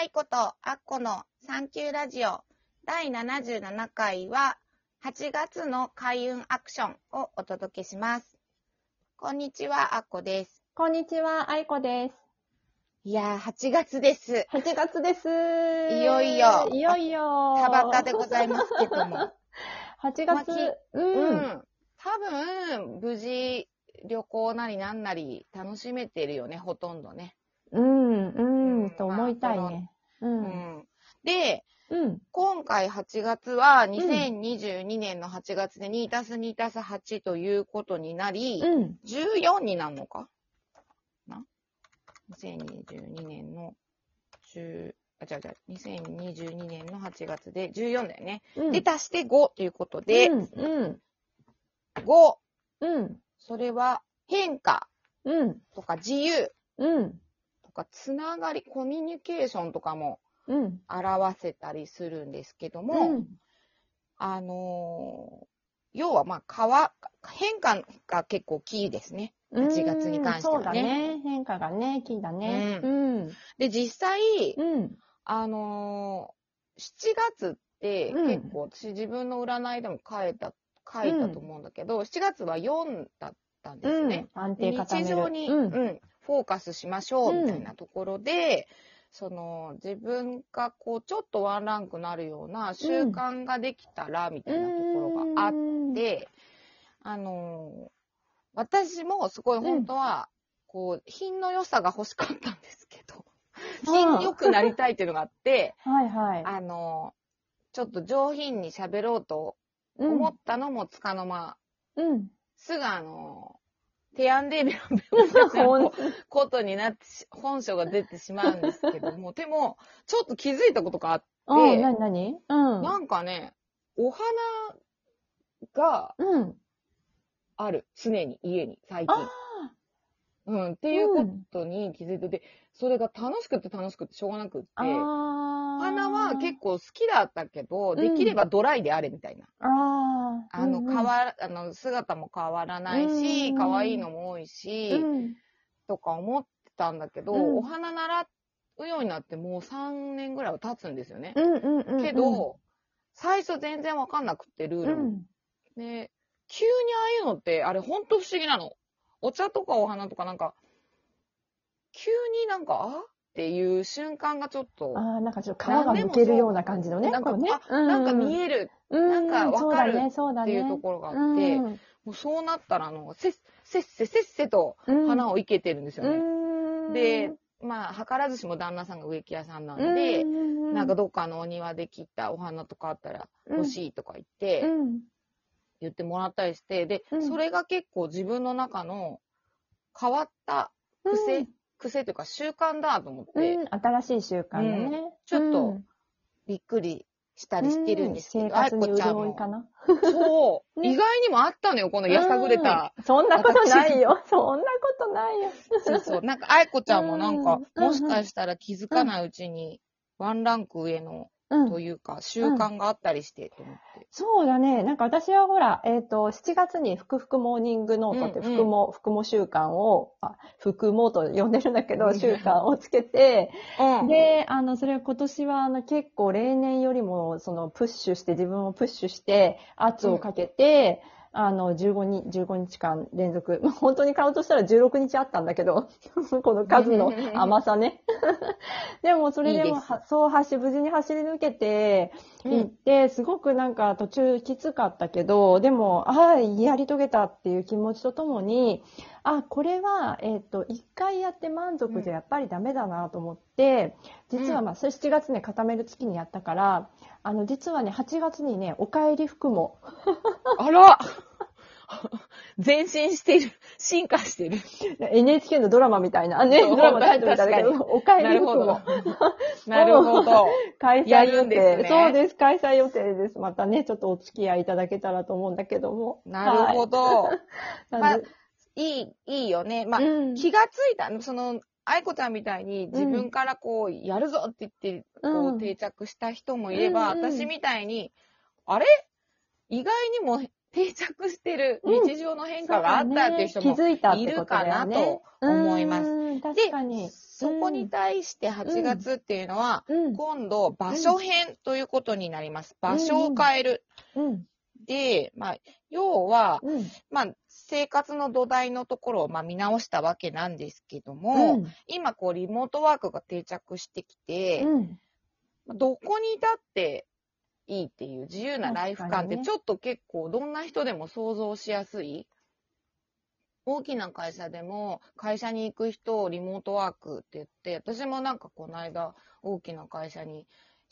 愛子とアッコのサンキューラジオ第77回は8月の開運アクションをお届けします。こんにちは、アッコです。こんにちは、あいこです。いやー、8月です。8月です。いよいよいよいよ。田畑でございますけども。8まあき月、ううん。ん。多分、無事、旅行なりなんなり楽しめてるよね、ほとんどね。と思いたいね。う。うんん。で、うん。今回8月は2022年の8月で2たす2たす8ということになり、うん。14になるのか？な ?2022 年の10、あ、違う違う、2022年の8月で14だよね。うん。で、足して5ということで、うん、うん。5、うん。それは変化うん。とか自由うん。とかつながり、コミュニケーションとかもうん。表せたりするんですけども、うん。あのー要はまあ、変わ、変化が結構キーですね。8月に関してはねそうだね。変化がね、キーだね。うん。で、実際、うん。あのー7月ってうん結構私自分の占いでも書いた、書いたと思うんだけど、7月は4だったんですうんね。。安で定。日常に、ううんん、フォーカスしましょううん。みたいなところで、その自分がこうちょっとワンランクなるような習慣ができたらみたいなところがあっうん。て、あのー私もすごい本当は、こう、品の良さが欲しかったんですけど、品良くなりたいっていうのがあって、はいはい。あのーちょっと上品に喋ろうとうん思ったのもつかの間、うん。すぐあのー、提案デビューほんのことになってし、本性が出てしまうんですけど も、でも、ちょっと気づいたことがあって、うん、なになにうん。なんかね、お花がうん。ある。常に、家に、最あ近。うん、っていうことに気づいてて、それが楽しくて楽しくてしょうがなくって、お花は結構好きだったけど、ん。できればドライであれみたいな。あー。あの、変わら、あの、姿も変わらないし、うん可愛いのも多いし、うん。とか思ってたんだけど、うん。お花習うようになってもう3年ぐらいは経つんですよね。けど、最初全然わかんなくって、ルーうルも。ん、で、急にああいうのって、あれほんと不思議なの。お茶とかお花とかなんか、急になんか、あ？っていう瞬間がちょっと、ああ、なんかちょっと皮がむけるような感じのね。なんか、ね。あ、なんか見ええるるなんかわかるっていうところがあって、うん。もうそうなったら、あの、せっせっせせっせとうん花を生けてるんですよね。うんで、まあ、図らずしも旦那さんが植木屋さんなんで、うんなんかどっかのお庭で切ったお花とかあったら欲しいとか言って、うん言ってもらったりして、で、うんそれが結構自分の中の変わった癖、うん癖というか習慣だと思って、うん、新しい習慣だね。ちょっとうんびっくりしたりしてるんですけど、生活にあいこちゃんも潤いかな。そう、ね意外にもあったのよ、このやさぐれた。うん。そんなことないよ。そんなことないよ。そうそう。なんか、あいこちゃんもなんか、うんもしかしたら気づかないうちに、ワンランク上の、うんというか、習慣があったりして、と思って。そうだね。なんか私はほら、えっ、と、7月にふくふくモーニングノートって、うんうんふくも、ふくも習慣を、あ、ふくもと呼んでるんだけど、うん習慣をつけて、う ん。で、あの、それは今年は、あの、結構例年よりも、その、プッシュして、自分をプッシュして、圧をかけて、あの、15日、15日間連続、ま あ本当に買うとしたら16日あったんだけど、この数の 甘さね。でも、それでもそう、走、無事に走り抜けて、うん。行って、すごくなんか途中きつかったけど、でも、ああ、やり遂げたっていう気持ちとともに、あ、これは、えっ、と、一回やって満足じゃやっぱりダメだなと思って、実はまあ、それ7月ね、固める月にやったから、あの、実はね、8月にね、お帰り服も、あら前進してる。進化してる。NHK のドラマみたいな、ね、そうドラマタイトルみたいだけ確ど、お帰なるほどり服も。。なるほど。開や催予定、ねそうです、開催予定です。またね、ちょっとお付き合いいただけたらと思うんだけども。なるほど。はい。いい、いいよね。まあ、うん気がついた、その、愛子ちゃんみたいに自分からこう、やるぞって言って、こう定着した人もいれば、うんうん私みたいに、あれ？意外にも定着してるうん日常の変化があったっていう人もいるかなと思いますうん確かに。そこに対して8月っていうのは、うん。今度場所編ということになります。場所を変える。うん。で、まあ、要は、うん。まあ、生活の土台のところをまあ見直したわけなんですけども、うん。今こうリモートワークが定着してきて、うん。どこにいたっていいっていう自由なライフ感ってちょっと結構どんな人でも想像しやすい。大きな会社でも会社に行く人をリモートワークって言って、私もなんかこの間大きな会社に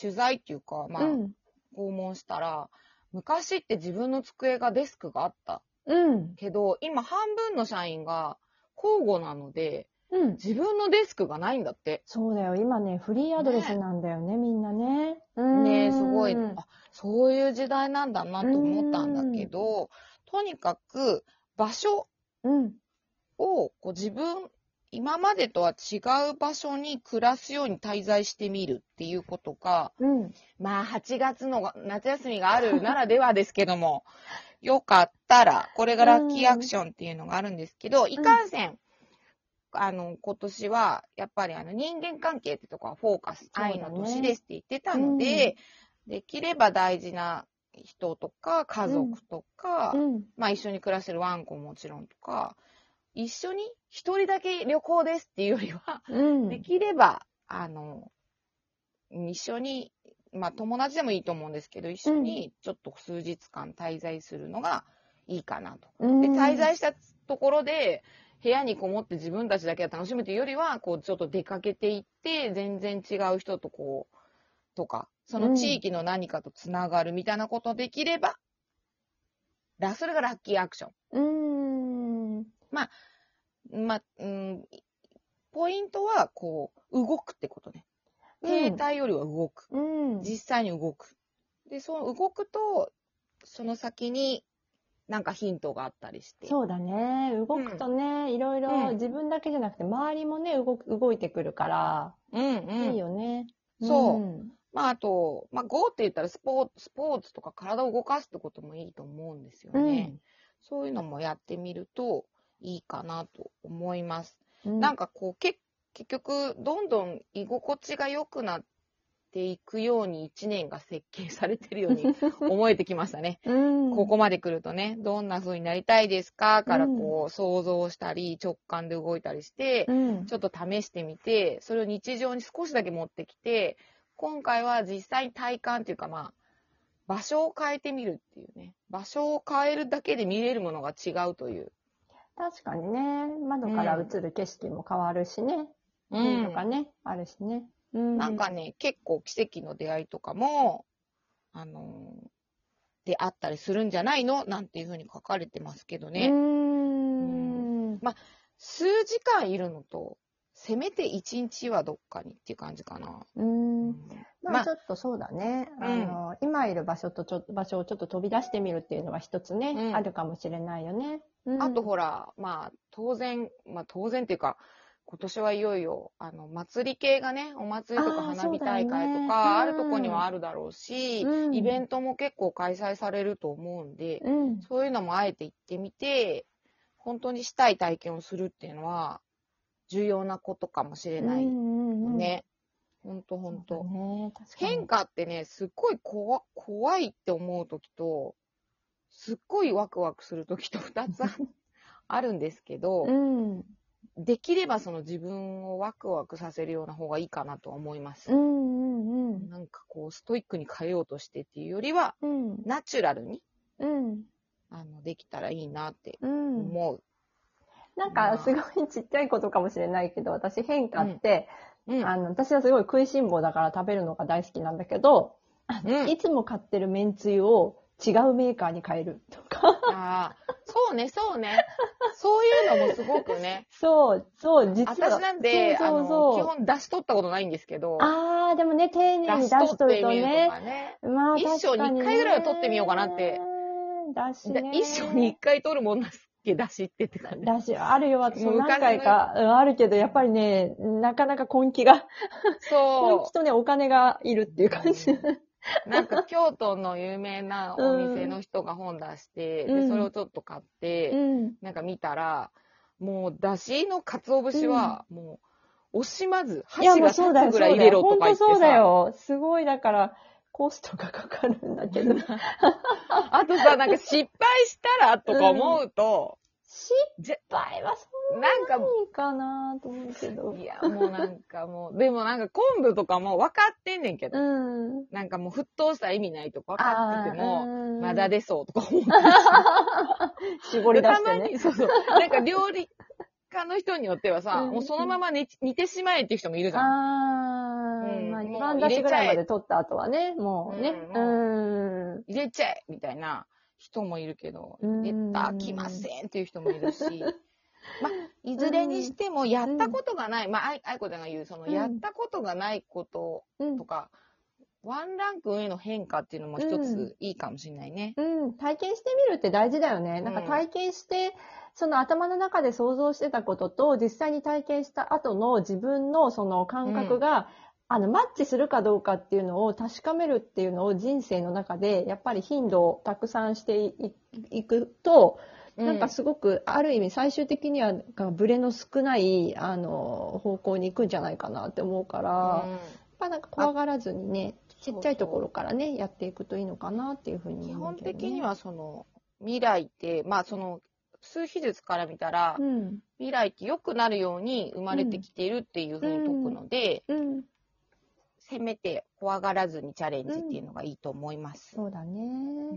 取材っていうか、まあうん。訪問したら、昔って自分の机がデスクがあったうん。けど、今半分の社員が交互なので、うん。自分のデスクがないんだって。そうだよ。今ね、フリーアドレスなんだよね、みんなね。うんねえ、すごい、うんあ、そういう時代なんだなと思ったんだけど、とにかく場所うん。をこう自分、今までとは違う場所に暮らすように滞在してみるっていうことが、うん。まあ8月の夏休みがあるならではですけども、よかったら、これがラッキーアクションっていうのがあるんですけど、いかんせん、あの、今年は、やっぱりあの人間関係ってとこはフォーカス、愛の年ですって言ってたので、できれば大事な人とか、家族とか、うん。まあ一緒に暮らしてるワンコももちろんとか、一緒に一人だけ旅行ですっていうよりは、うん。できれば、あの、一緒に、まあ友達でもいいと思うんですけど、一緒にちょっと数日間滞在するのがいいかなと。うんで、滞在したところで、部屋にこもって自分たちだけが楽しむというよりは、こう、ちょっと出かけていって、全然違う人とこう、とか、その地域の何かとつながるみたいなことできれば、ら、それがラッキーアクション。うん。まあ、うん、ポイントは、こう、動くってことね。停滞よりは動く。うん。実際に動く。で、その動くと、その先になんかヒントがあったりして。そうだね。動くとね、いろいろうん自分だけじゃなくて、周りもね、動く、動いてくるから、うんうん。いいよね。そうんまあ、あと、まあ、GO って言ったらスポーツ、スポーツとか体を動かすってこともいいと思うんですよね。そういうのもやってみるといいかなと思います。うん。なんかこう、け結局、どんどん居心地が良くなっていくように一年が設計されてるように 思えてきましたね。うん、ここまで来るとね、どんな風になりたいですか？からこう、想像したり、直感で動いたりして、うん、ちょっと試してみて、それを日常に少しだけ持ってきて、今回は実際に体感っていうかまあ、場所を変えてみるっていうね。場所を変えるだけで見れるものが違うという。確かにね、窓から映る景色も変わるしね。うん、とかね、あるしね。うん、なんかね、結構奇跡の出会いとかも、あのーであったりするんじゃないの？なんていうふうに書かれてますけどうね。ん。数時間いるのと、せめて一日はどっかにっていう感じかな。うん。ままああちょっとそうだね。うんあの、今いる場所とちょ場所をちょっと飛び出してみるっていうのは一つね、うんあるかもしれないよね。うんあとほら、まあ、当然、まあ当然っていうか、今年はいよいよ、あの、祭り系がね、お祭りとか花火大会とか、あうんるとこにはあるだろうし、うんイベントも結構開催されると思うんで、うん。そういうのもあえて行ってみて、本当にしたい体験をするっていうのは、重要なことかもしれないうん。ね。ほんとほんと変化ってね、すっごい怖怖いって思うときと、すっごいワクワクするときと二つああるんですけど、うん。できればその自分をワクワクさせるような方がいいかなとは思います。うんうんうん。なんかこう、ストイックに変えようとしてっていうよりは、うん。ナチュラルに、うん。あの、できたらいいなってうん。思う。なんか、すごいちっちゃいことかもしれないけど、私変化って、うん。あの、私はすごい食いしん坊だから食べるのが大好きなんだけど、うんいつも買ってるめんつゆを違うメーカーに変えるとか。ああ、そうね、そうね。そういうのもすごくね。そう、そう、実は。私なんで、そうそう基本出し取ったことないんですけど、あー、でもね、丁寧に出出ししとると取ってみるとね。かね。まあ、一生に一回ぐらいは取ってみようかなって。だしね。で一生に一回取るもんなんですっけ、出しってって感じ。だし、あるよ、私も何回か、うんあるけど、やっぱりね、なかなか根気が、根そ気とね、お金がいるっていう感じ。う。なんか京都の有名なお店の人が本出して、うんで、それをちょっと買って、うん。なんか見たら、もう、だしの鰹節は、もう、惜しまず、箸が立つぐらい入れろとか言ってさ。本当そうだよ。すごい、だから、コストがかかるんだけど。あとさ、なんか失敗したらとか思うと、失敗はそんなんかなにいいかなと思うけど。いや、もうなんかもう、でもなんか昆布とかも分かってんねんけど、うん。なんかもう沸騰したら意味ないとか分かってても、もまだ出そうとか思って 絞り出してね。たまに、そうそう。なんか料理家の人によってはさ、うんもうそのまま煮煮てしまえっていう人もいるじゃん。あー、うんまあ、もう2番出しぐらいまで取った後はね、もうね。うんうん。入れちゃえみたいな人もいるけど、うん。入れたきませんっていう人もいるし、まあ、いずれにしてもやったことがない、まあ、あいあいこちゃんが言う、その、うん。やったことがないことうん。とか、ワンランク上の変化っていうのも一ついいかもしれないね。うん、体験してみるって大事だよね。なんかうん体験して、その頭の中で想像してたことと、実際に体験した後の自分のその感覚が、あの、マッチするかどうかっていうのを確かめるっていうのを人生の中で、やっぱり頻度をたくさんしていいくと、なんかすごく、ある意味最終的には、なんかブレの少ない、あの、方向に行くんじゃないかなって思うから、やっぱなんか怖がらずにね、ちっちゃいところからね、やっていくといいのかなっていうふうに基本。的にはその、未来って、まあその、数秘術から見たら、うん。未来って良くなるように生まれてきているっていうふうに解くので、うん。せめて怖がらずにチャレンジっていうのがいいと思います。そうだね。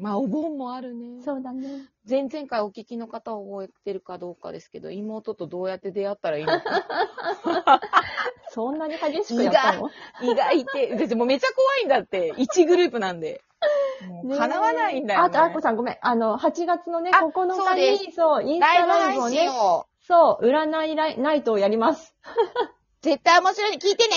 まあ、お盆もあるね。そうだね。前々回お聞きの方は覚えてるかどうかですけど、妹とどうやって出会ったらいいのか。そんなに激しくやったの？意外って、だってもうめっちゃ怖いんだって。1グループなんで。叶わないんだよ、ね。あと、あっこさんごめん。あの、8月のね、あ9そう日に、そう、インスタライ配ブをねそう、占いナイトをやります。絶対面白いに聞いてね